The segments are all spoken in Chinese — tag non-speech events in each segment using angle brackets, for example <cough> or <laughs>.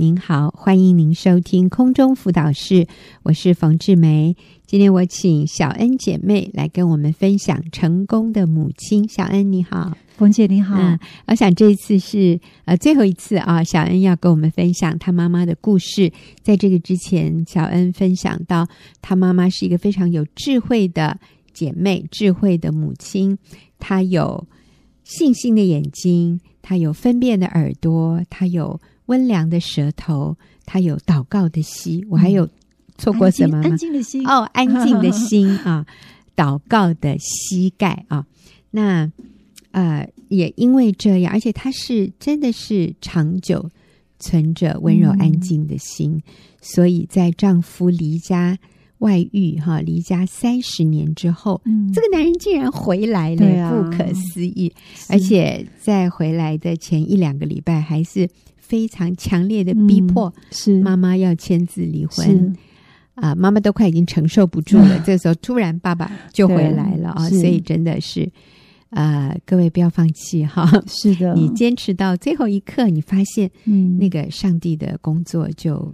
您好，欢迎您收听空中辅导室，我是冯志梅。今天我请小恩姐妹来跟我们分享成功的母亲。小恩你好，冯姐你好。嗯，我想这一次是呃最后一次啊，小恩要跟我们分享她妈妈的故事。在这个之前，小恩分享到她妈妈是一个非常有智慧的姐妹，智慧的母亲。她有信心的眼睛，她有分辨的耳朵，她有。温良的舌头，他有祷告的心。我还有错过什么吗？安静的心哦，安静的心啊，<laughs> 祷告的膝盖啊。那呃，也因为这样，而且他是真的是长久存着温柔安静的心，嗯、所以在丈夫离家外遇哈、啊，离家三十年之后，嗯、这个男人竟然回来了，啊、不可思议。而且在回来的前一两个礼拜，还是。非常强烈的逼迫，是妈妈要签字离婚啊！妈妈都快已经承受不住了。<laughs> 这时候突然爸爸就回来了啊！所以真的是，呃，各位不要放弃哈！是的，你坚持到最后一刻，你发现，嗯，那个上帝的工作就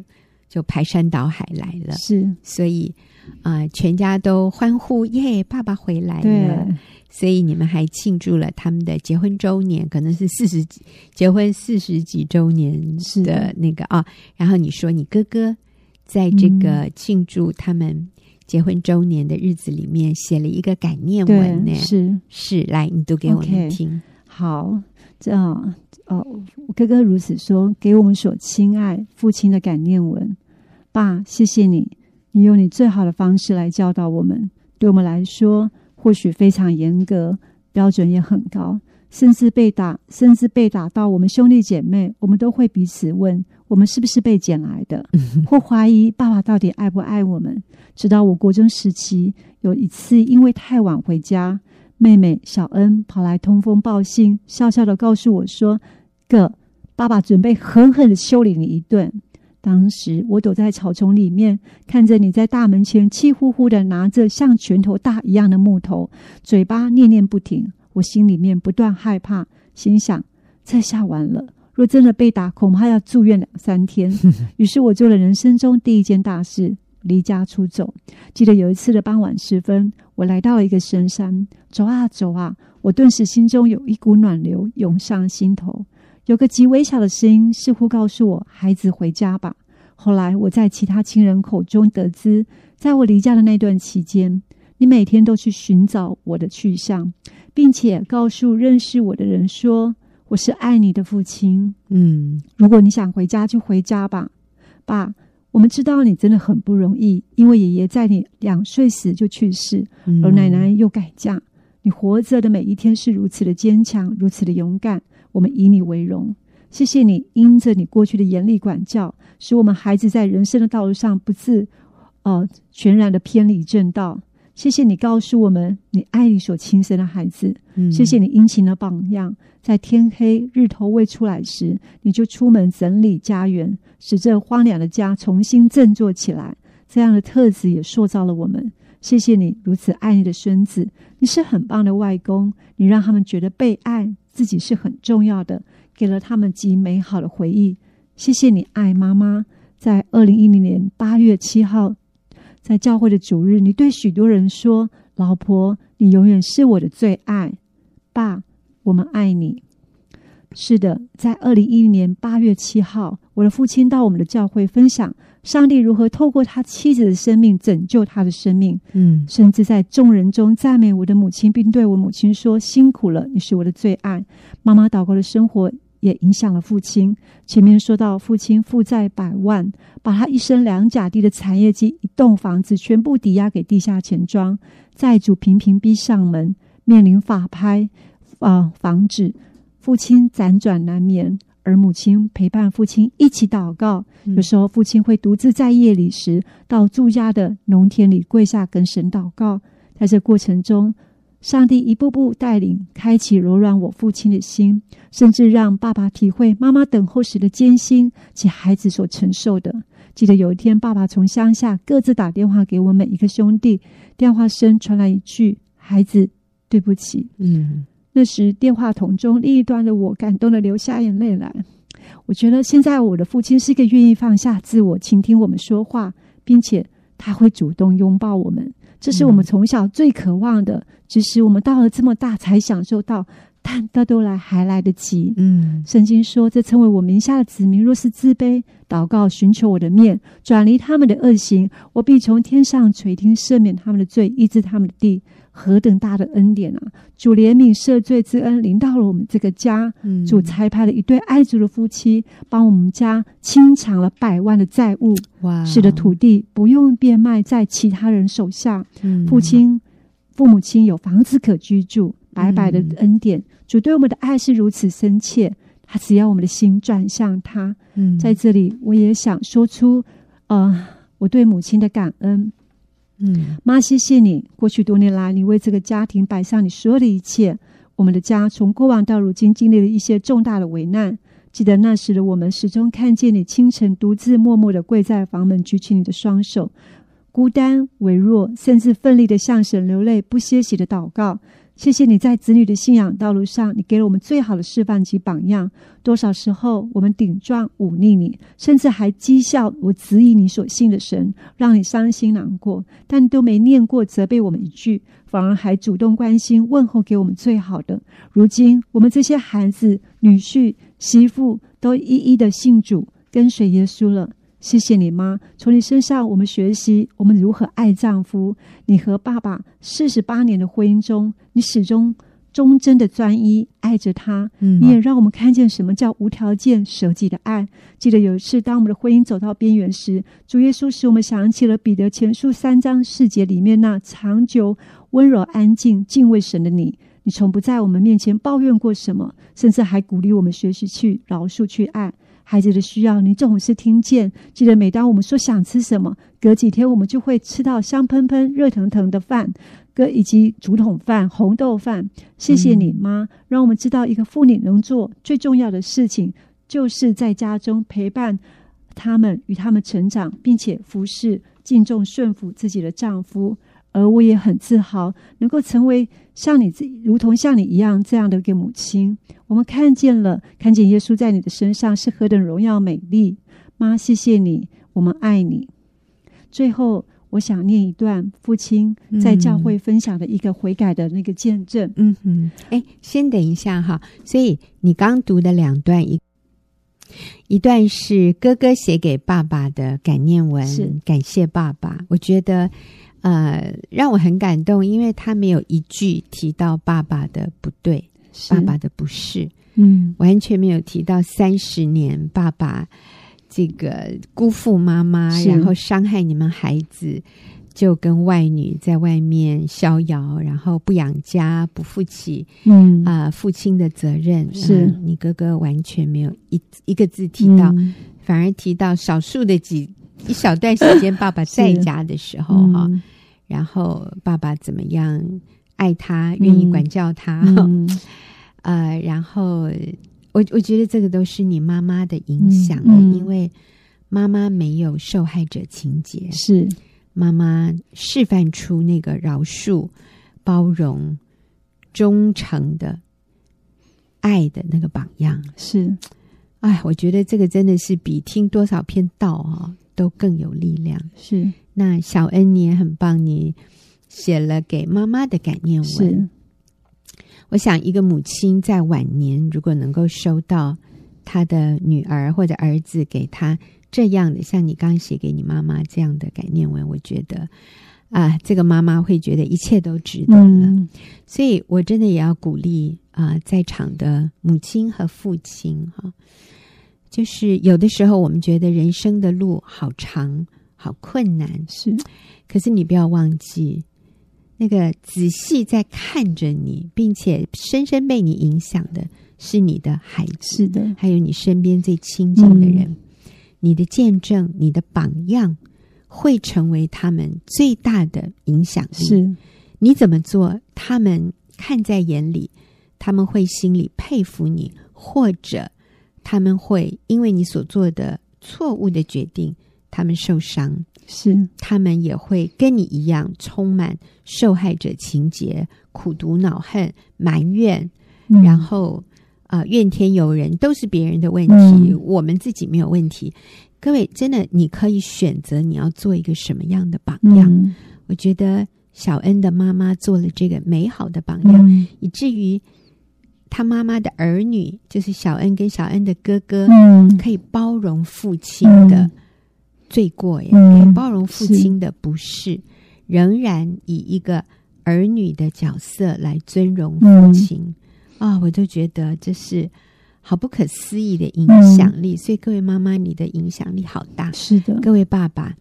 就排山倒海来了。是，所以啊，全家都欢呼耶！爸爸回来了。所以你们还庆祝了他们的结婚周年，可能是四十几结婚四十几周年的那个啊。然后你说你哥哥在这个庆祝他们结婚周年的日子里面写了一个感念文呢，是是，来你读给我们听。Okay, 好，这样哦，我哥哥如此说，给我们所亲爱父亲的感念文。爸，谢谢你，你用你最好的方式来教导我们，对我们来说。或许非常严格，标准也很高，甚至被打，甚至被打到我们兄弟姐妹，我们都会彼此问：我们是不是被捡来的？<laughs> 或怀疑爸爸到底爱不爱我们？直到我国中时期，有一次因为太晚回家，妹妹小恩跑来通风报信，笑笑的告诉我说：“哥，爸爸准备狠狠的修理你一顿。”当时我躲在草丛里面，看着你在大门前气呼呼的拿着像拳头大一样的木头，嘴巴念念不停。我心里面不断害怕，心想：这下完了，若真的被打，恐怕要住院两三天。<laughs> 于是我做了人生中第一件大事，离家出走。记得有一次的傍晚时分，我来到了一个深山，走啊走啊，我顿时心中有一股暖流涌上心头。有个极微小的声音，似乎告诉我：“孩子，回家吧。”后来我在其他亲人口中得知，在我离家的那段期间，你每天都去寻找我的去向，并且告诉认识我的人说：“我是爱你的父亲。”嗯，如果你想回家，就回家吧，爸。我们知道你真的很不容易，因为爷爷在你两岁时就去世，而奶奶又改嫁。你活着的每一天是如此的坚强，如此的勇敢。我们以你为荣，谢谢你因着你过去的严厉管教，使我们孩子在人生的道路上不致，呃，全然的偏离正道。谢谢你告诉我们，你爱你所亲生的孩子。嗯，谢谢你殷勤的榜样，在天黑日头未出来时，你就出门整理家园，使这荒凉的家重新振作起来。这样的特质也塑造了我们。谢谢你如此爱你的孙子，你是很棒的外公，你让他们觉得被爱。自己是很重要的，给了他们极美好的回忆。谢谢你爱妈妈。在二零一零年八月七号，在教会的主日，你对许多人说：“老婆，你永远是我的最爱。”爸，我们爱你。是的，在二零一零年八月七号，我的父亲到我们的教会分享。上帝如何透过他妻子的生命拯救他的生命？嗯，甚至在众人中赞美我的母亲，并对我母亲说：“辛苦了，你是我的最爱。”妈妈祷告的生活也影响了父亲。前面说到，父亲负债百万，把他一生两甲地的产业及一栋房子全部抵押给地下钱庄，债主频频逼上门，面临法拍啊房子，父亲辗转难眠。而母亲陪伴父亲一起祷告，有时候父亲会独自在夜里时到住家的农田里跪下跟神祷告。在这过程中，上帝一步步带领，开启柔软我父亲的心，甚至让爸爸体会妈妈等候时的艰辛及孩子所承受的。记得有一天，爸爸从乡下各自打电话给我每一个兄弟，电话声传来一句：“孩子，对不起。”嗯。那时，电话筒中另一端的我感动的流下眼泪来。我觉得现在我的父亲是一个愿意放下自我，倾听我们说话，并且他会主动拥抱我们。这是我们从小最渴望的，只是我们到了这么大才享受到。但到头来还来得及。嗯，圣经说：“这称为我名下的子民，若是自卑、祷告、寻求我的面，转离他们的恶行，我必从天上垂听，赦免他们的罪，医治他们的地。何等大的恩典啊！主怜悯赦罪之恩临到了我们这个家。嗯，主差派了一对爱主的夫妻，帮我们家清偿了百万的债务。哇！使得土地不用变卖在其他人手下。嗯，父亲、父母亲有房子可居住。”白白的恩典，主对我们的爱是如此深切，他只要我们的心转向他。嗯，在这里我也想说出，呃，我对母亲的感恩。嗯，妈，谢谢你，过去多年来，你为这个家庭摆上你所有的一切。我们的家从过往到如今，经历了一些重大的危难。记得那时的我们，始终看见你清晨独自默默的跪在房门，举起你的双手，孤单、微弱，甚至奋力的向神流泪，不歇息的祷告。谢谢你在子女的信仰道路上，你给了我们最好的示范及榜样。多少时候我们顶撞、忤逆你，甚至还讥笑我质疑你所信的神，让你伤心难过，但都没念过责备我们一句，反而还主动关心、问候，给我们最好的。如今我们这些孩子、女婿、媳妇都一一的信主，跟随耶稣了。谢谢你妈，从你身上我们学习我们如何爱丈夫。你和爸爸四十八年的婚姻中，你始终忠贞的专一爱着他。嗯，你也让我们看见什么叫无条件舍己的爱。记得有一次，当我们的婚姻走到边缘时，主耶稣使我们想起了彼得前书三章四节里面那长久温柔安静敬畏神的你。你从不在我们面前抱怨过什么，甚至还鼓励我们学习去饶恕去爱。孩子的需要，你总是听见。记得每当我们说想吃什么，隔几天我们就会吃到香喷喷、热腾腾的饭，跟以及竹筒饭、红豆饭。谢谢你，妈，让我们知道一个妇女能做最重要的事情，就是在家中陪伴他们，与他们成长，并且服侍、敬重、顺服自己的丈夫。而我也很自豪，能够成为像你这，如同像你一样这样的一个母亲。我们看见了，看见耶稣在你的身上是何等荣耀美丽。妈，谢谢你，我们爱你。最后，我想念一段父亲在教会分享的一个悔改的那个见证。嗯哼，哎，先等一下哈。所以你刚读的两段，一一段是哥哥写给爸爸的感念文，是感谢爸爸。我觉得。呃，让我很感动，因为他没有一句提到爸爸的不对，爸爸的不是，嗯，完全没有提到三十年爸爸这个辜负妈妈，然后伤害你们孩子，就跟外女在外面逍遥，然后不养家，不负起嗯。啊、呃、父亲的责任。是、呃、你哥哥完全没有一一个字提到，嗯、反而提到少数的几一小段时间爸爸在家的时候哈。然后爸爸怎么样爱他，愿意管教他，<laughs> 呃，然后我我觉得这个都是你妈妈的影响，因为妈妈没有受害者情节，是。妈妈示范出那个饶恕、包容、忠诚的爱的那个榜样，是，哎，我觉得这个真的是比听多少篇道啊、哦、都更有力量，是。那小恩你也很棒，你写了给妈妈的感念文。是，我想一个母亲在晚年如果能够收到她的女儿或者儿子给她这样的，像你刚刚写给你妈妈这样的感念文，我觉得啊，这个妈妈会觉得一切都值得了。嗯、所以我真的也要鼓励啊，在场的母亲和父亲哈，就是有的时候我们觉得人生的路好长。好困难。是，可是你不要忘记，那个仔细在看着你，并且深深被你影响的是你的孩子，是的，还有你身边最亲近的人，嗯、你的见证、你的榜样，会成为他们最大的影响力。是，你怎么做，他们看在眼里，他们会心里佩服你，或者他们会因为你所做的错误的决定。他们受伤，是他们也会跟你一样充满受害者情节、苦读恼恨、埋怨，嗯、然后啊、呃、怨天尤人，都是别人的问题，嗯、我们自己没有问题。各位，真的，你可以选择你要做一个什么样的榜样。嗯、我觉得小恩的妈妈做了这个美好的榜样，嗯、以至于他妈妈的儿女，就是小恩跟小恩的哥哥，嗯、可以包容父亲的罪过，呀、嗯、可以包容父亲的不是，是仍然以一个儿女的角色来尊荣父亲。啊、嗯哦，我就觉得这是。好不可思议的影响力，嗯、所以各位妈妈，你的影响力好大。是的，各位爸爸，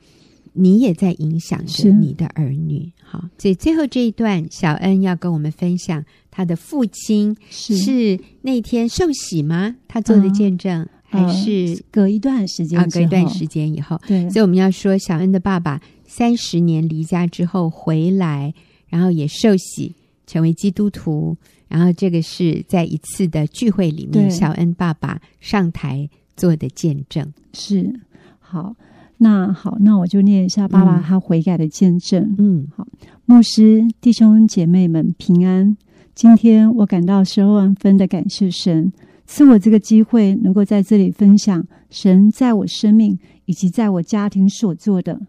你也在影响着你的儿女。好，所以最后这一段，小恩要跟我们分享他的父亲是那天受洗吗？他做的见证，嗯、还是隔一段时间？啊，隔一段时间以后。对，所以我们要说，小恩的爸爸三十年离家之后回来，然后也受洗成为基督徒。然后这个是在一次的聚会里面，小恩爸爸上台做的见证。是，好，那好，那我就念一下爸爸他悔改的见证。嗯，好，牧师弟兄姐妹们平安。今天我感到十二万分的感谢神，赐我这个机会，能够在这里分享神在我生命以及在我家庭所做的。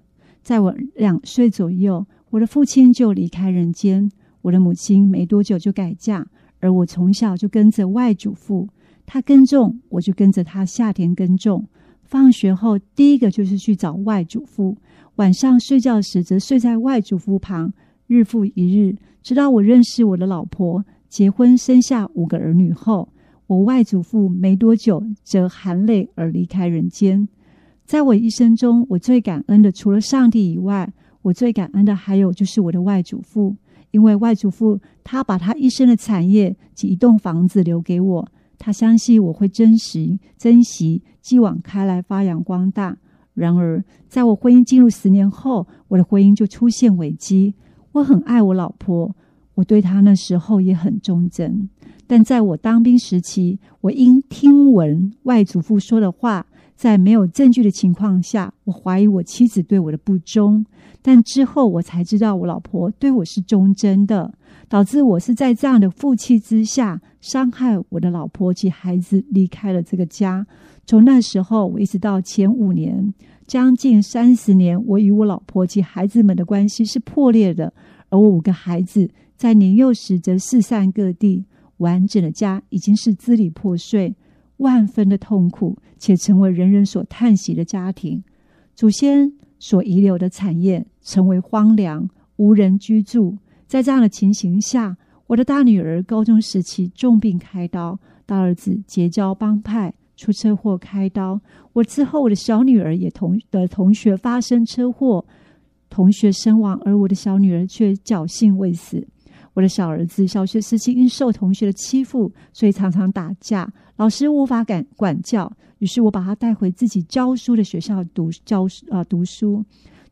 在我两岁左右，我的父亲就离开人间。我的母亲没多久就改嫁，而我从小就跟着外祖父，他耕种，我就跟着他下田耕种。放学后，第一个就是去找外祖父，晚上睡觉时则睡在外祖父旁。日复一日，直到我认识我的老婆，结婚生下五个儿女后，我外祖父没多久则含泪而离开人间。在我一生中，我最感恩的，除了上帝以外，我最感恩的还有就是我的外祖父。因为外祖父他把他一生的产业及一栋房子留给我，他相信我会珍惜、珍惜，继往开来发扬光大。然而，在我婚姻进入十年后，我的婚姻就出现危机。我很爱我老婆，我对她那时候也很忠贞。但在我当兵时期，我因听闻外祖父说的话，在没有证据的情况下，我怀疑我妻子对我的不忠。但之后我才知道，我老婆对我是忠贞的，导致我是在这样的负气之下，伤害我的老婆及孩子，离开了这个家。从那时候，我一直到前五年，将近三十年，我与我老婆及孩子们的关系是破裂的。而我五个孩子在年幼时则四散各地，完整的家已经是支离破碎，万分的痛苦，且成为人人所叹息的家庭。祖先所遗留的产业成为荒凉，无人居住。在这样的情形下，我的大女儿高中时期重病开刀，大儿子结交帮派出车祸开刀。我之后，我的小女儿也同的同学发生车祸，同学身亡，而我的小女儿却侥幸未死。我的小儿子小学时期因受同学的欺负，所以常常打架，老师无法管管教。于是我把他带回自己教书的学校读教啊、读书。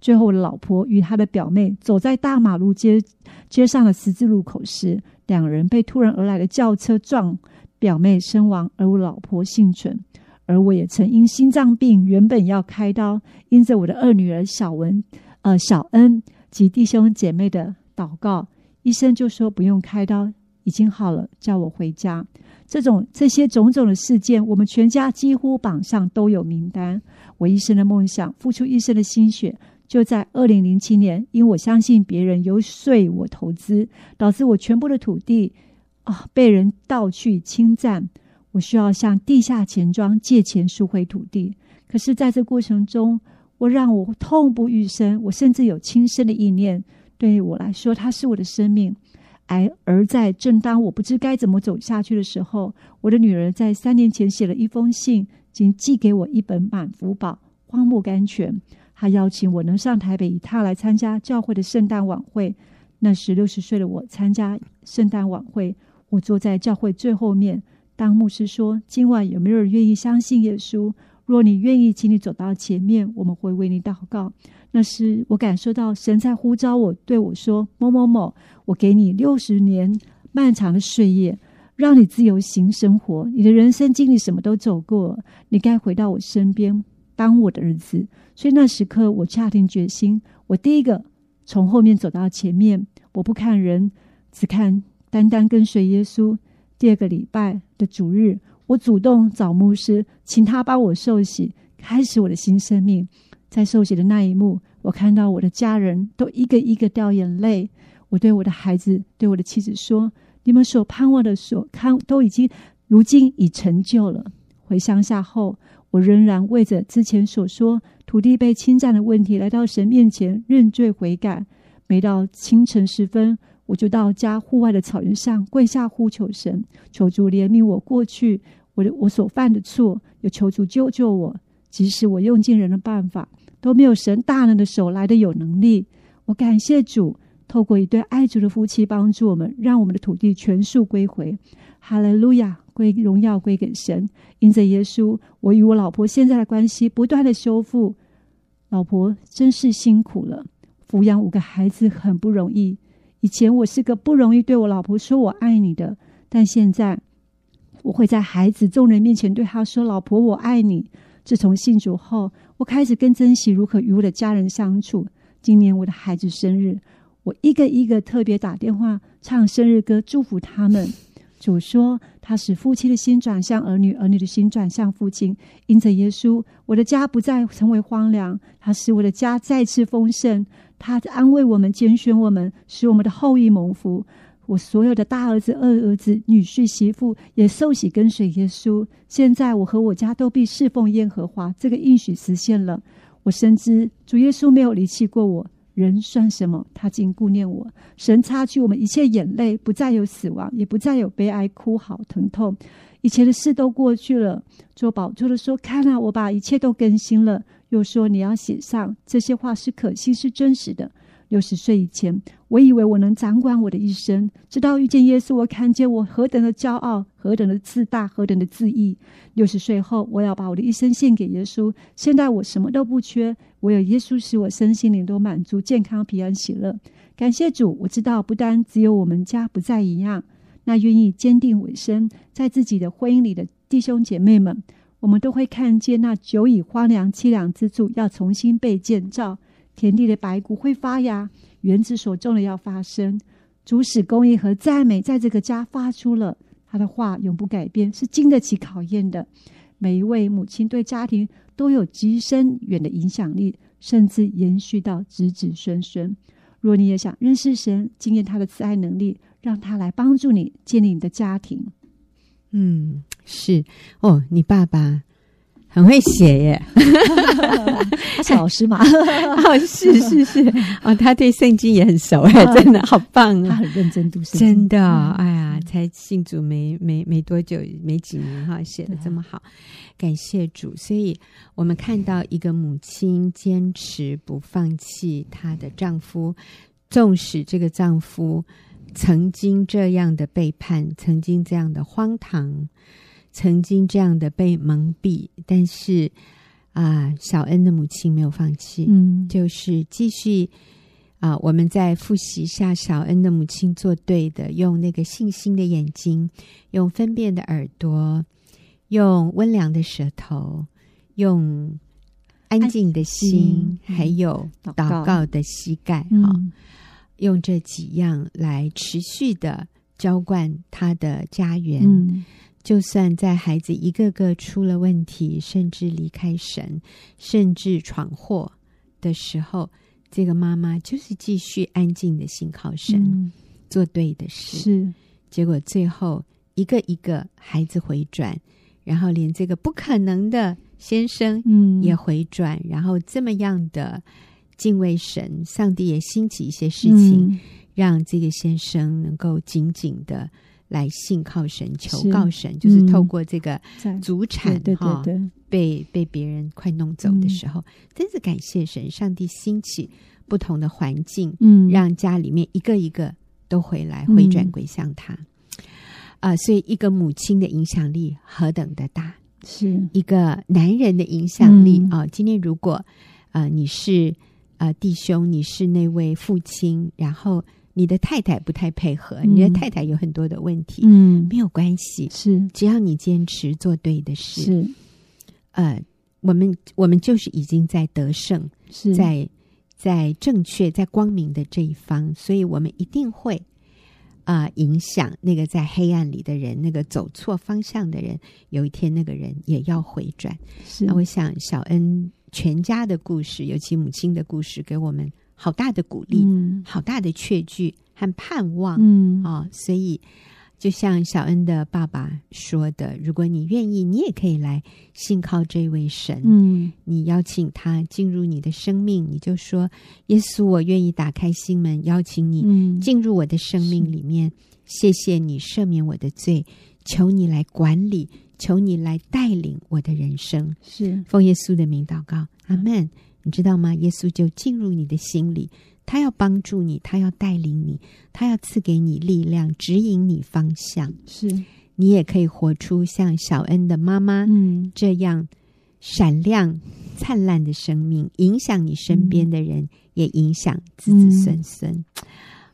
最后，老婆与她的表妹走在大马路街街上的十字路口时，两人被突然而来的轿车撞，表妹身亡，而我老婆幸存。而我也曾因心脏病，原本要开刀，因着我的二女儿小文、呃小恩及弟兄姐妹的祷告，医生就说不用开刀，已经好了，叫我回家。这种这些种种的事件，我们全家几乎榜上都有名单。我一生的梦想，付出一生的心血，就在二零零七年，因为我相信别人游说我投资，导致我全部的土地啊被人盗去侵占。我需要向地下钱庄借钱赎回土地。可是，在这过程中，我让我痛不欲生。我甚至有轻生的意念。对于我来说，它是我的生命。而而在正当我不知该怎么走下去的时候，我的女儿在三年前写了一封信，仅寄给我一本满福宝《荒漠甘泉》。他邀请我能上台北一趟来参加教会的圣诞晚会。那时六十岁的我参加圣诞晚会，我坐在教会最后面。当牧师说：“今晚有没有人愿意相信耶稣？若你愿意，请你走到前面，我们会为你祷告。”那时我感受到神在呼召我，对我说：“某某某，我给你六十年漫长的岁月，让你自由行生活。你的人生经历什么都走过，你该回到我身边，当我的儿子。”所以那时刻，我下定决心，我第一个从后面走到前面，我不看人，只看单单跟随耶稣。第二个礼拜的的主日，我主动找牧师，请他帮我受洗，开始我的新生命。在受洗的那一幕，我看到我的家人都一个一个掉眼泪。我对我的孩子，对我的妻子说：“你们所盼望的所看，都已经如今已成就了。”回乡下后，我仍然为着之前所说土地被侵占的问题，来到神面前认罪悔改。每到清晨时分，我就到家户外的草原上跪下呼求神，求主怜悯我过去我的我所犯的错，也求主救救我。即使我用尽人的办法，都没有神大能的手来的有能力。我感谢主，透过一对爱主的夫妻帮助我们，让我们的土地全数归回。哈利路亚，归荣耀归给神。因着耶稣，我与我老婆现在的关系不断的修复。老婆真是辛苦了，抚养五个孩子很不容易。以前我是个不容易对我老婆说我爱你的，但现在我会在孩子众人面前对她说：“老婆，我爱你。”自从信主后，我开始更珍惜如何与我的家人相处。今年我的孩子生日，我一个一个特别打电话唱生日歌祝福他们。主说，他使夫妻的心转向儿女，儿女的心转向父亲。因着耶稣，我的家不再成为荒凉，他使我的家再次丰盛。他安慰我们，拣选我们，使我们的后裔蒙福。我所有的大儿子、二儿子、女婿、媳妇也受洗跟随耶稣。现在我和我家都必侍奉耶和华，这个应许实现了。我深知主耶稣没有离弃过我，人算什么？他竟顾念我。神擦去我们一切眼泪，不再有死亡，也不再有悲哀、哭嚎、疼痛，以前的事都过去了。做宝座的说：“看啊，我把一切都更新了。”又说：“你要写上这些话，是可信、是真实的。”六十岁以前，我以为我能掌管我的一生，直到遇见耶稣，我看见我何等的骄傲，何等的自大，何等的自义。六十岁后，我要把我的一生献给耶稣。现在我什么都不缺，唯有耶稣使我身心灵都满足、健康、平安、喜乐。感谢主，我知道不单只有我们家不再一样，那愿意坚定委身在自己的婚姻里的弟兄姐妹们，我们都会看见那久已荒凉凄凉之处要重新被建造。田地的白骨会发芽，园子所种的要发生。主使公义和赞美在这个家发出了，他的话永不改变，是经得起考验的。每一位母亲对家庭都有极深远的影响力，甚至延续到子子孙孙。若你也想认识神，经验他的慈爱能力，让他来帮助你建立你的家庭。嗯，是哦，你爸爸。很会写耶，<laughs> 他是老师嘛？<laughs> 哦，是是是，<laughs> 哦，他对圣经也很熟哎，真的好棒啊！他很认真读圣经，真的，哎呀，才信主没没没多久，没几年哈，写的这么好，感谢主。所以我们看到一个母亲坚持不放弃她的丈夫，纵使这个丈夫曾经这样的背叛，曾经这样的荒唐。曾经这样的被蒙蔽，但是啊，小恩的母亲没有放弃，嗯，就是继续啊。我们再复习一下小恩的母亲做对的，用那个信心的眼睛，用分辨的耳朵，用温良的舌头，用安静的心，嗯、还有祷告的膝盖，哈、嗯，用这几样来持续的浇灌他的家园。嗯就算在孩子一个个出了问题，甚至离开神，甚至闯祸的时候，这个妈妈就是继续安静的信靠神，嗯、做对的事。是，结果最后一个一个孩子回转，然后连这个不可能的先生也回转，嗯、然后这么样的敬畏神，上帝也兴起一些事情，嗯、让这个先生能够紧紧的。来信靠神，求告神，是就是透过这个祖产哈，被被别人快弄走的时候，嗯、真是感谢神，上帝兴起不同的环境，嗯，让家里面一个一个都回来回转归向他。啊、所以一个母亲的影响力何等的大，是一个男人的影响力啊。今天如果啊、呃，你是啊、呃、弟兄，你是那位父亲，然后。你的太太不太配合，嗯、你的太太有很多的问题，嗯，没有关系，是。只要你坚持做对的事，是，呃，我们我们就是已经在得胜，是。在在正确在光明的这一方，所以我们一定会啊、呃，影响那个在黑暗里的人，那个走错方向的人，有一天那个人也要回转。是，那我想小恩全家的故事，尤其母亲的故事，给我们好大的鼓励，嗯，好大的确据和盼望，嗯啊、哦，所以。就像小恩的爸爸说的，如果你愿意，你也可以来信靠这位神。嗯，你邀请他进入你的生命，你就说：“耶稣，我愿意打开心门，邀请你进入我的生命里面。谢谢你赦免我的罪，求你来管理，求你来带领我的人生。”是奉耶稣的名祷告，阿门。你知道吗？耶稣就进入你的心里。他要帮助你，他要带领你，他要赐给你力量，指引你方向。是你也可以活出像小恩的妈妈嗯这样闪亮灿烂的生命，影响你身边的人，嗯、也影响子子孙孙。嗯、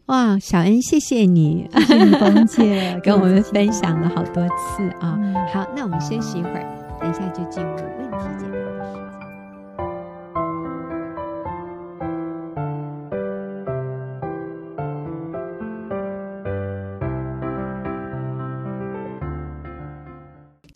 哇，小恩，谢谢你，谢谢你冯姐 <laughs> 跟我们分享了好多次啊。嗯、好，那我们休息一会儿，等一下就进入问题解答。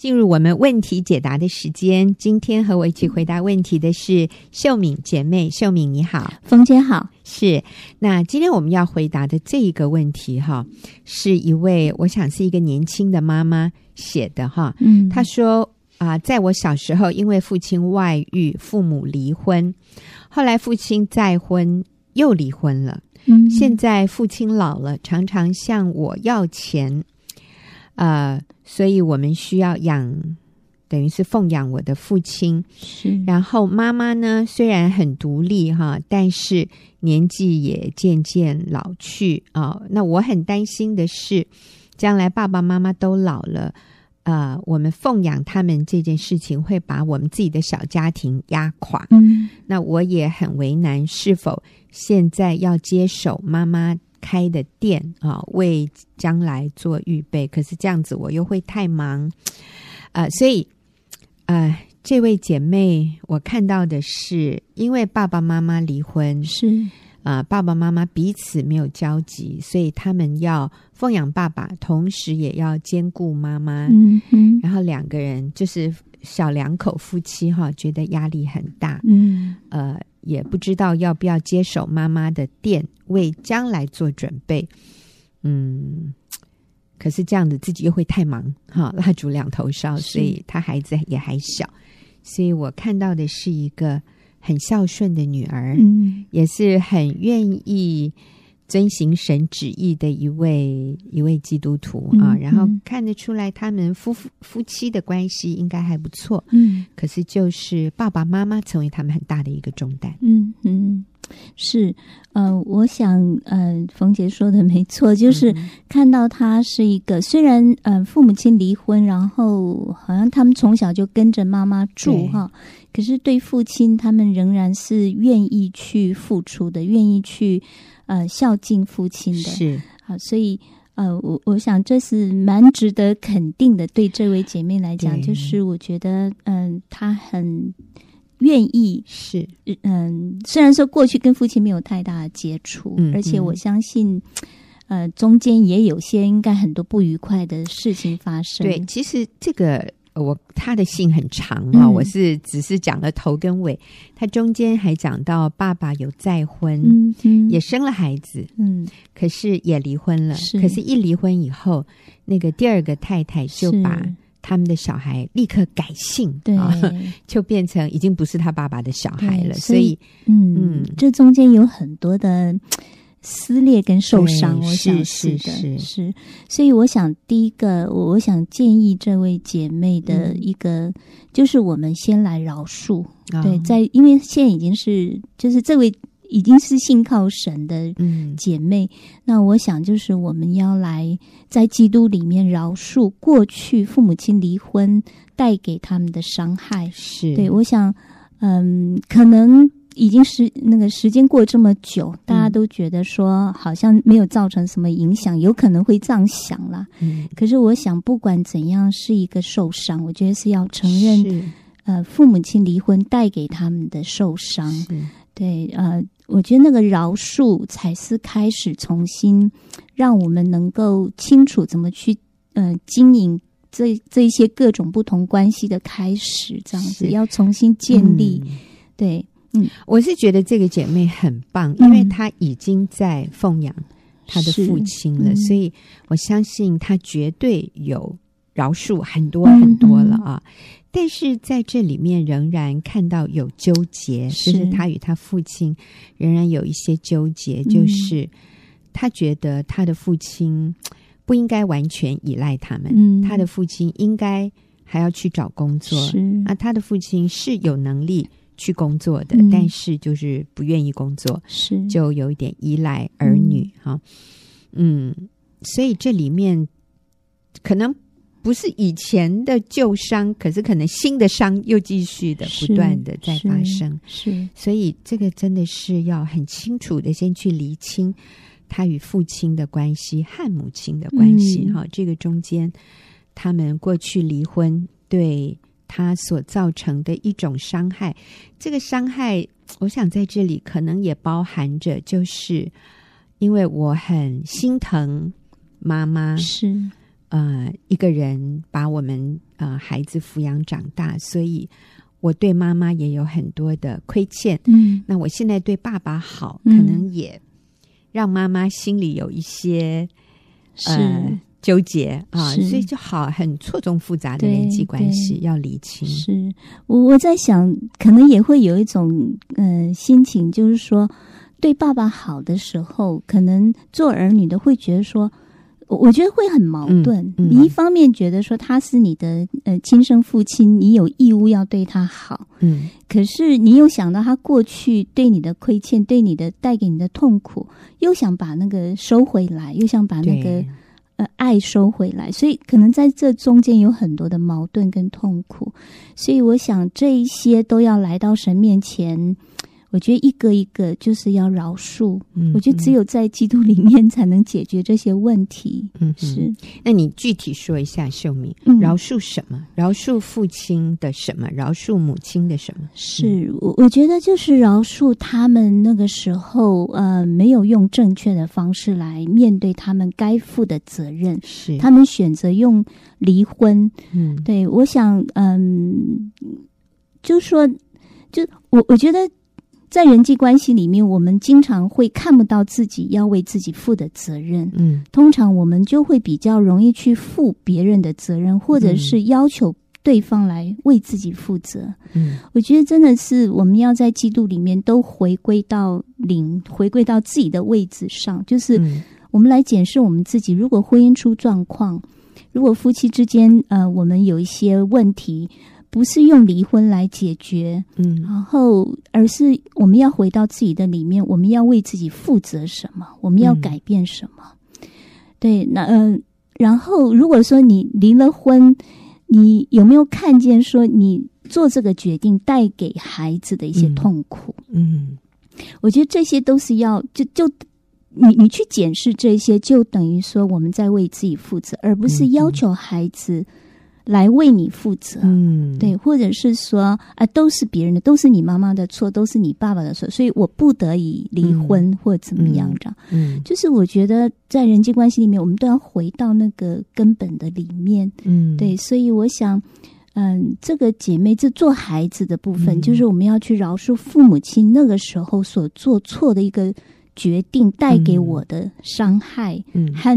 进入我们问题解答的时间。今天和我一起回答问题的是秀敏姐妹。秀敏你好，冯姐好。是，那今天我们要回答的这一个问题哈，是一位我想是一个年轻的妈妈写的哈。嗯，她说啊、呃，在我小时候，因为父亲外遇，父母离婚，后来父亲再婚又离婚了。嗯，现在父亲老了，常常向我要钱。呃，所以我们需要养，等于是奉养我的父亲。是，然后妈妈呢，虽然很独立哈，但是年纪也渐渐老去啊、哦。那我很担心的是，将来爸爸妈妈都老了，呃，我们奉养他们这件事情会把我们自己的小家庭压垮。嗯，那我也很为难，是否现在要接手妈妈开的店啊，为将来做预备。可是这样子我又会太忙，呃，所以呃，这位姐妹，我看到的是，因为爸爸妈妈离婚，是啊、呃，爸爸妈妈彼此没有交集，所以他们要奉养爸爸，同时也要兼顾妈妈。嗯嗯，然后两个人就是小两口夫妻哈，觉得压力很大。嗯，呃。也不知道要不要接手妈妈的店，为将来做准备。嗯，可是这样子自己又会太忙哈，蜡烛两头烧，所以他孩子也还小，所以我看到的是一个很孝顺的女儿，嗯，也是很愿意遵行神旨意的一位一位基督徒啊。嗯，然后看得出来，他们夫妇夫妻的关系应该还不错。嗯，可是就是爸爸妈妈成为他们很大的一个重担。嗯嗯，是呃，我想呃，冯杰说的没错，就是看到他是一个、嗯、虽然呃父母亲离婚，然后好像他们从小就跟着妈妈住哈，可是对父亲他们仍然是愿意去付出的，愿意去。呃，孝敬父亲的是好，所以呃，我我想这是蛮值得肯定的。对这位姐妹来讲，就是我觉得，嗯、呃，她很愿意是，嗯、呃，虽然说过去跟父亲没有太大的接触，嗯、而且我相信，呃，中间也有些应该很多不愉快的事情发生。对，其实这个。我他的信很长啊、哦，嗯、我是只是讲了头跟尾，他中间还讲到爸爸有再婚，嗯嗯、也生了孩子，嗯，可是也离婚了。是可是，一离婚以后，那个第二个太太就把他们的小孩立刻改姓，对、啊，<laughs> 就变成已经不是他爸爸的小孩了。所以，所以嗯嗯，这中间有很多的。撕裂跟受伤，我想是的，是，是，是，所以我想第一个，我我想建议这位姐妹的一个，嗯、就是我们先来饶恕，哦、对，在因为现在已经是，就是这位已经是信靠神的姐妹，嗯、那我想就是我们要来在基督里面饶恕过去父母亲离婚带给他们的伤害，是。对，我想，嗯，可能。已经是那个时间过这么久，大家都觉得说好像没有造成什么影响，有可能会这样想啦。嗯，可是我想，不管怎样，是一个受伤，我觉得是要承认，呃，父母亲离婚带给他们的受伤。对，呃，我觉得那个饶恕才是开始重新让我们能够清楚怎么去呃经营这这一些各种不同关系的开始，这样子要重新建立。嗯、对，嗯，我是觉得这个姐妹很棒，因为她已经在奉养她的父亲了，嗯、所以我相信她绝对有饶恕很多很多了啊。嗯但是在这里面仍然看到有纠结，是。就是她与她父亲仍然有一些纠结，就是她觉得她的父亲不应该完全依赖他们，嗯，他的父亲应该还要去找工作，是。啊，她的父亲是有能力去工作的，嗯，但是就是不愿意工作，是。就有一点依赖儿女哈，嗯，嗯，所以这里面可能。不是以前的旧伤，可是可能新的伤又继续的不断的在发生，是，是，所以这个真的是要很清楚的先去厘清他与父亲的关系和母亲的关系，哈、嗯，这个中间他们过去离婚对他所造成的一种伤害，这个伤害，<tsk> 我想在这里可能也包含着，就是因为我很心疼妈妈，是。呃，一个人把我们呃孩子抚养长大，所以我对妈妈也有很多的亏欠。嗯，那我现在对爸爸好，嗯、可能也让妈妈心里有一些是呃纠结啊，所以就好很错综复杂的人际关系要理清。是我我在想，可能也会有一种呃心情，就是说对爸爸好的时候，可能做儿女的会觉得说。我觉得会很矛盾。嗯嗯、你一方面觉得说他是你的呃亲生父亲，你有义务要对他好，嗯，可是你又想到他过去对你的亏欠，对你的带给你的痛苦，又想把那个收回来，又想把那个对呃爱收回来，所以可能在这中间有很多的矛盾跟痛苦。所以我想这一些都要来到神面前。我觉得一个一个就是要饶恕。嗯，我觉得只有在基督里面才能解决这些问题。嗯，是。那你具体说一下，秀敏，嗯，饶恕什么？饶恕父亲的什么？饶恕母亲的什么？是我，我觉得就是饶恕他们那个时候，呃，没有用正确的方式来面对他们该负的责任。是，他们选择用离婚。嗯，对，我想，嗯，就说，就我，我觉得。在人际关系里面，我们经常会看不到自己要为自己负的责任。嗯，通常我们就会比较容易去负别人的责任，或者是要求对方来为自己负责。嗯，我觉得真的是我们要在基督里面都回归到零，回归到自己的位置上，就是我们来检视我们自己。如果婚姻出状况，如果夫妻之间呃，我们有一些问题。不是用离婚来解决，嗯，然后而是我们要回到自己的里面，我们要为自己负责什么？我们要改变什么？嗯、对，那嗯、呃，然后如果说你离了婚，你有没有看见说你做这个决定带给孩子的一些痛苦？嗯，嗯我觉得这些都是要就就你你去检视这些，就等于说我们在为自己负责，而不是要求孩子。嗯来为你负责，嗯，对，或者是说啊、呃，都是别人的，都是你妈妈的错，都是你爸爸的错，所以我不得已离婚、嗯、或怎么样这样。嗯，就是我觉得在人际关系里面，我们都要回到那个根本的里面，嗯，对，所以我想，嗯，这个姐妹这做孩子的部分，嗯、就是我们要去饶恕父母亲那个时候所做错的一个决定带给我的伤害，嗯，和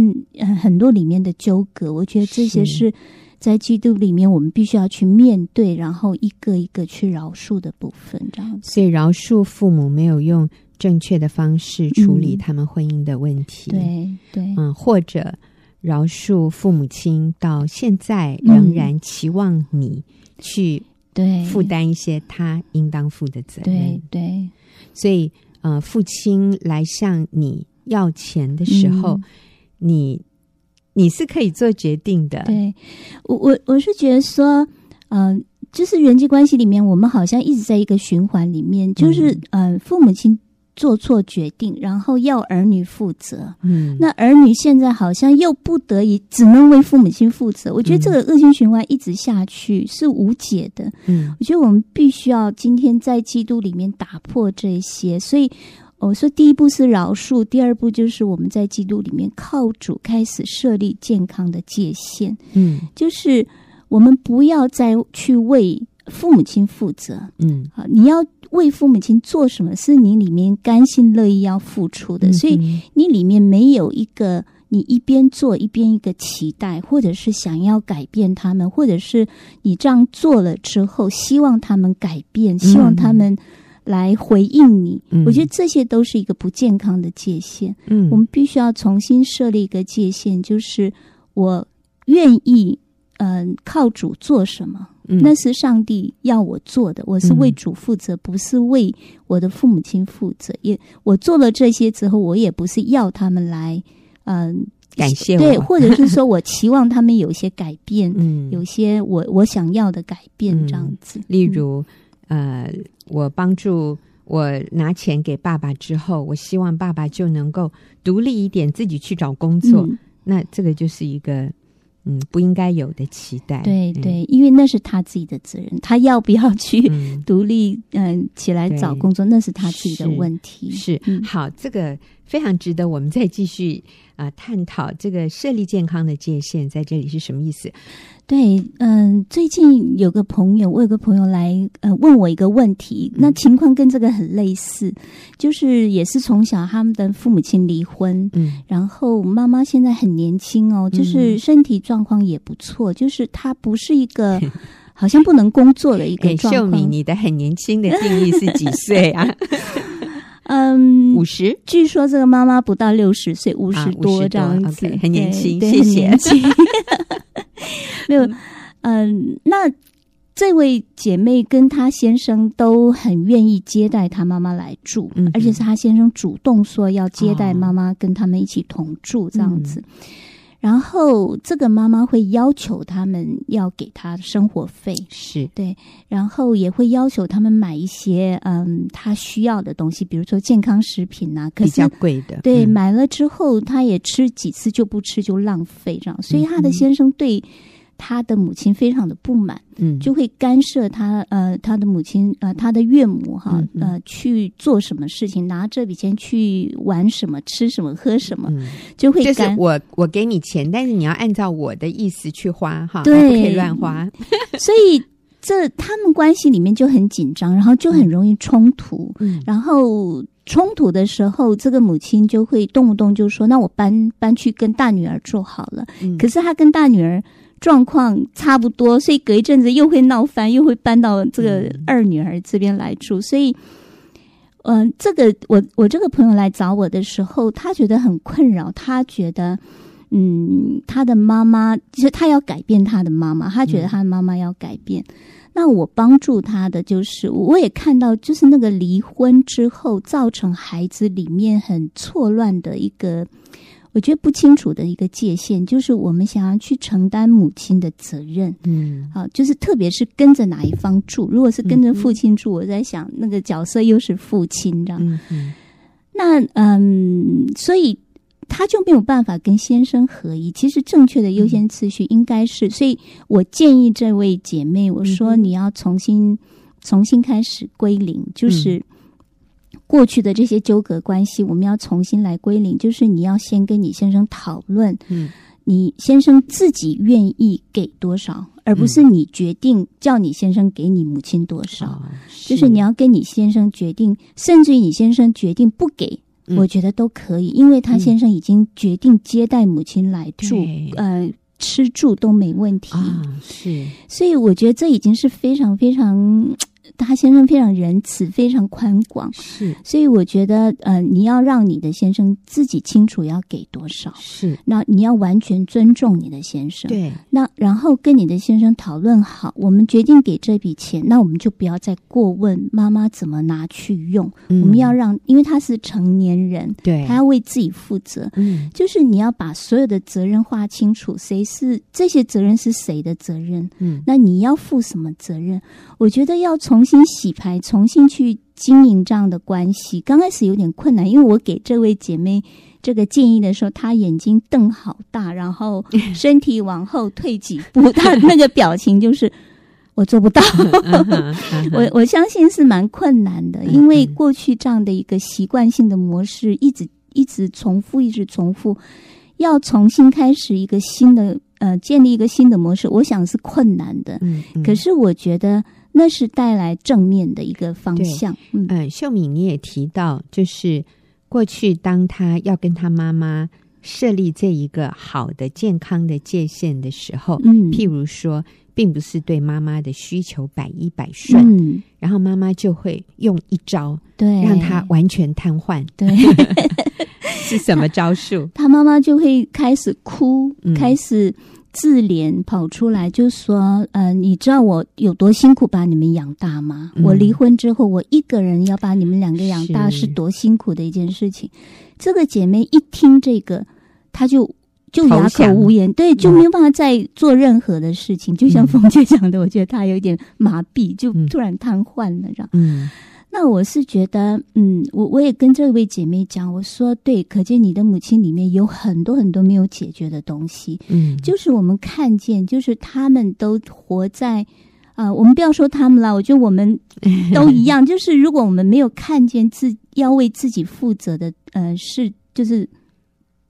很多里面的纠葛，我觉得这些是。在基督里面，我们必须要去面对，然后一个一个去饶恕的部分，这样子。所以，饶恕父母没有用正确的方式处理他们婚姻的问题，对、嗯、对，嗯，或者饶恕父母亲到现在仍然期望你去对负担一些他应当负的责任，对对。对所以，呃，父亲来向你要钱的时候，嗯、你。你是可以做决定的。对，我我我是觉得说，嗯、呃，就是人际关系里面，我们好像一直在一个循环里面，就是嗯、呃，父母亲做错决定，然后要儿女负责。嗯，那儿女现在好像又不得已，只能为父母亲负责。我觉得这个恶性循环一直下去是无解的。嗯，我觉得我们必须要今天在基督里面打破这些。所以我说，第一步是饶恕，第二步就是我们在基督里面靠主开始设立健康的界限。嗯，就是我们不要再去为父母亲负责。嗯，啊，你要。为父母亲做什么是你里面甘心乐意要付出的，所以你里面没有一个你一边做一边一个期待，或者是想要改变他们，或者是你这样做了之后希望他们改变，希望他们来回应你。我觉得这些都是一个不健康的界限。嗯，我们必须要重新设立一个界限，就是我愿意，嗯，靠主做什么。那是上帝要我做的，我是为主负责，嗯、不是为我的父母亲负责。也我做了这些之后，我也不是要他们来，嗯、呃，感谢我，对，或者是说我期望他们有一些改变，<laughs> 嗯，有些我我想要的改变，这样子。例如，呃，我帮助我拿钱给爸爸之后，我希望爸爸就能够独立一点，自己去找工作。嗯、那这个就是一个。嗯，不应该有的期待。对对，因为那是他自己的责任，他要不要去 <laughs> 独立嗯、呃、起来找工作，那是他自己的问题。是，好，这个非常值得我们再继续啊、呃、探讨。这个设立健康的界限在这里是什么意思？对，嗯，最近有个朋友，我有个朋友来，呃，问我一个问题，那情况跟这个很类似，就是也是从小他们的父母亲离婚，嗯，然后妈妈现在很年轻哦，就是身体状况也不错，就是她不是一个 <laughs> 好像不能工作的一个状 <laughs> 况。秀敏，你的很年轻的定义是几岁啊？<laughs> 嗯，五十？据说这个妈妈不到六十岁，五十多这样子，很年轻，谢谢。没有，嗯，那这位姐妹跟她先生都很愿意接待她妈妈来住，嗯，而且是她先生主动说要接待妈妈跟他们一起同住这样子。然后这个妈妈会要求他们要给她生活费，是。对，然后也会要求他们买一些嗯她需要的东西，比如说健康食品呐，可是比较贵的，对，买了之后她也吃几次就不吃就浪费这样，所以他的先生对。他的母亲非常的不满，嗯，就会干涉他，呃，他的母亲，呃，他的岳母，哈，呃，去做什么事情，拿这笔钱去玩什么，吃什么，喝什么，嗯、就会干。就是我，我给你钱，但是你要按照我的意思去花，哈，对，不可以乱花。<laughs> 所以这他们关系里面就很紧张，然后就很容易冲突。嗯，然后冲突的时候，这个母亲就会动不动就说：“那我搬搬去跟大女儿住好了。嗯”可是他跟大女儿。状况差不多，所以隔一阵子又会闹翻，又会搬到这个二女儿这边来住。所以，嗯、呃，这个我我这个朋友来找我的时候，他觉得很困扰。他觉得，嗯，他的妈妈就是他要改变他的妈妈，他觉得他的妈妈要改变。嗯、那我帮助他的就是，我也看到，就是那个离婚之后造成孩子里面很错乱的一个。我觉得不清楚的一个界限，就是我们想要去承担母亲的责任，嗯，好，就是特别是跟着哪一方住，如果是跟着父亲住，嗯、我在想那个角色又是父亲这样，嗯嗯，那嗯，所以他就没有办法跟先生合一。其实正确的优先次序应该是，所以我建议这位姐妹，我说你要重新重新开始归零，就是。过去的这些纠葛关系，我们要重新来归零。就是你要先跟你先生讨论，嗯，你先生自己愿意给多少，而不是你决定叫你先生给你母亲多少。嗯，就是你要跟你先生决定，甚至于你先生决定不给，嗯，我觉得都可以，因为他先生已经决定接待母亲来住，呃，吃住都没问题啊。是，所以我觉得这已经是非常非常。他先生非常仁慈，非常宽广，是，所以我觉得，呃，你要让你的先生自己清楚要给多少，是，那你要完全尊重你的先生，对，那然后跟你的先生讨论好，我们决定给这笔钱，那我们就不要再过问妈妈怎么拿去用，嗯、我们要让，因为他是成年人，对，他要为自己负责，嗯，就是你要把所有的责任划清楚，谁是这些责任是谁的责任，嗯，那你要负什么责任？我觉得要从重新洗牌，重新去经营这样的关系。刚开始有点困难，因为我给这位姐妹这个建议的时候，她眼睛瞪好大，然后 <laughs> 身体往后退几步，她那个表情就是我做不到。我我相信是蛮困难的，因为过去这样的一个习惯性的模式，一直一直重复，一直重复，要重新开始一个新的。呃，建立一个新的模式，我想是困难的。嗯，嗯，可是我觉得那是带来正面的一个方向。嗯，呃，秀敏你也提到，就是过去当他要跟他妈妈设立这一个好的、健康的界限的时候，嗯，譬如说，并不是对妈妈的需求百依百顺，嗯，然后妈妈就会用一招，对，让他完全瘫痪，对。<laughs> 是什么招数？<laughs> 他妈妈就会开始哭，嗯、开始自怜，跑出来就说：“呃，你知道我有多辛苦把你们养大吗？嗯、我离婚之后，我一个人要把你们两个养大，是多辛苦的一件事情。”这个姐妹一听这个，她就就哑口无言，对，就没有办法再做任何的事情。嗯、就像冯姐讲的，我觉得她有点麻痹，就突然瘫痪了，这样。嗯。那我是觉得，嗯，我我也跟这位姐妹讲，我说对，可见你的母亲里面有很多很多没有解决的东西，嗯，就是我们看见，就是他们都活在，啊、呃，我们不要说他们了，我觉得我们 <laughs> 都一样，就是如果我们没有看见自要为自己负责的，呃，是就是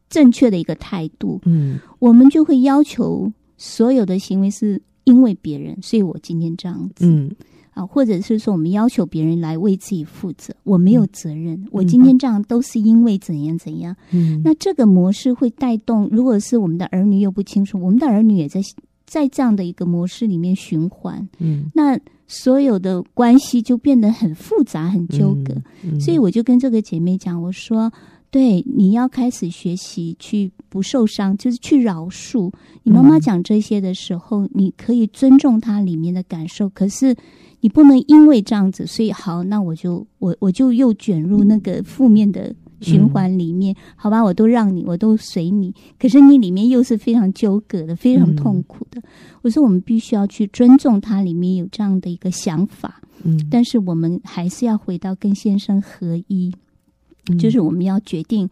正确的一个态度，嗯，我们就会要求所有的行为是因为别人，所以我今天这样子，嗯。啊，或者是说我们要求别人来为自己负责，我没有责任。嗯、我今天这样都是因为怎样怎样。嗯，那这个模式会带动，如果是我们的儿女又不清楚，我们的儿女也在在这样的一个模式里面循环。嗯，那所有的关系就变得很复杂、很纠葛。嗯嗯、所以我就跟这个姐妹讲，我说。对，你要开始学习去不受伤，就是去饶恕。你妈妈讲这些的时候，嗯、你可以尊重她里面的感受，可是你不能因为这样子，所以好，那我就我我就又卷入那个负面的循环里面，嗯、好吧？我都让你，我都随你，可是你里面又是非常纠葛的，非常痛苦的。嗯、我说，我们必须要去尊重他里面有这样的一个想法，嗯，但是我们还是要回到跟先生合一。就是我们要决定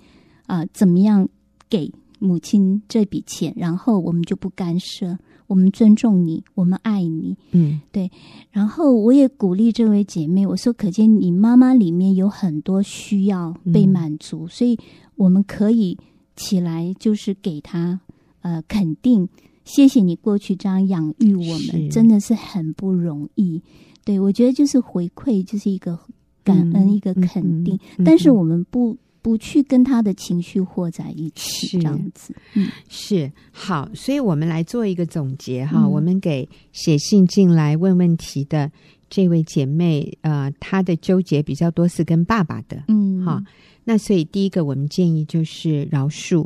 啊、呃，怎么样给母亲这笔钱，然后我们就不干涉，我们尊重你，我们爱你，嗯，对。然后我也鼓励这位姐妹，我说，可见你妈妈里面有很多需要被满足，嗯、所以我们可以起来，就是给她呃肯定，谢谢你过去这样养育我们，真的是很不容易。对，我觉得就是回馈，就是一个。感恩一个肯定，但是我们不不去跟他的情绪和在一起，是这样子。嗯，是好，所以我们来做一个总结哈。嗯、我们给写信进来问问题的这位姐妹，呃，她的纠结比较多是跟爸爸的，嗯，哈。那所以第一个，我们建议就是饶恕。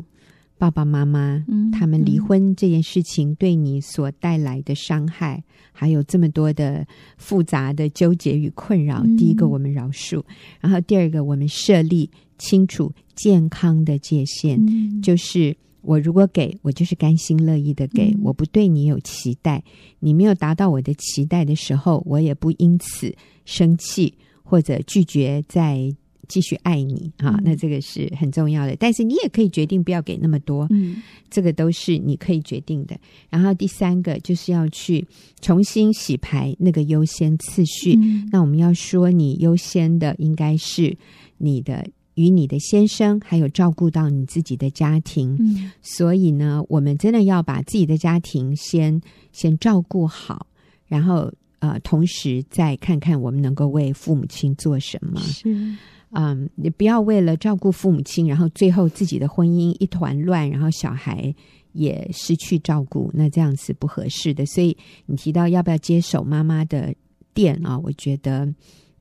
爸爸妈妈，嗯他们离婚这件事情对你所带来的伤害，还有这么多的复杂的纠结与困扰。第一个，我们饶恕；然后第二个，我们设立清楚健康的界限，就是我如果给我，就是甘心乐意的给，我不对你有期待，你没有达到我的期待的时候，我也不因此生气或者拒绝再。继续爱你哈，那这个是很重要的。但是你也可以决定不要给那么多，嗯，这个都是你可以决定的。然后第三个就是要去重新洗牌那个优先次序。嗯，那我们要说，你优先的应该是你的与你的先生，还有照顾到你自己的家庭。嗯，所以呢，我们真的要把自己的家庭先先照顾好，然后呃，同时再看看我们能够为父母亲做什么。是。嗯，你不要为了照顾父母亲，然后最后自己的婚姻一团乱，然后小孩也失去照顾，那这样是不合适的。所以你提到要不要接手妈妈的店啊？我觉得，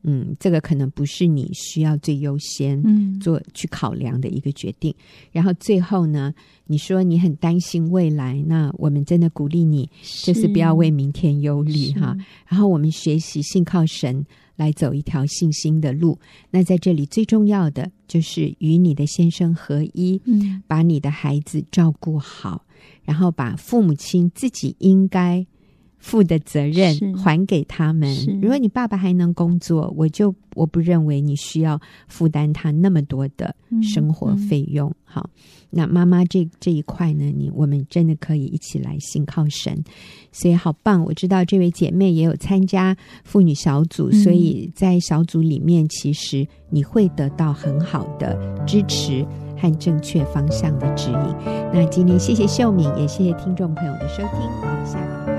嗯，这个可能不是你需要最优先做去考量的一个决定。嗯、然后最后呢，你说你很担心未来，那我们真的鼓励你，就是不要为明天忧虑哈。然后我们学习信靠神。来走一条信心的路。那在这里最重要的就是与你的先生合一，嗯，把你的孩子照顾好，然后把父母亲自己应该负的责任还给他们。如果你爸爸还能工作，我就我不认为你需要负担他那么多的生活费用。嗯嗯、好，那妈妈这这一块呢，你我们真的可以一起来信靠神，所以好棒。我知道这位姐妹也有参加妇女小组，嗯、所以在小组里面，其实你会得到很好的支持和正确方向的指引。那今天谢谢秀敏，也谢谢听众朋友的收听，我们下。